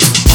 Yeah.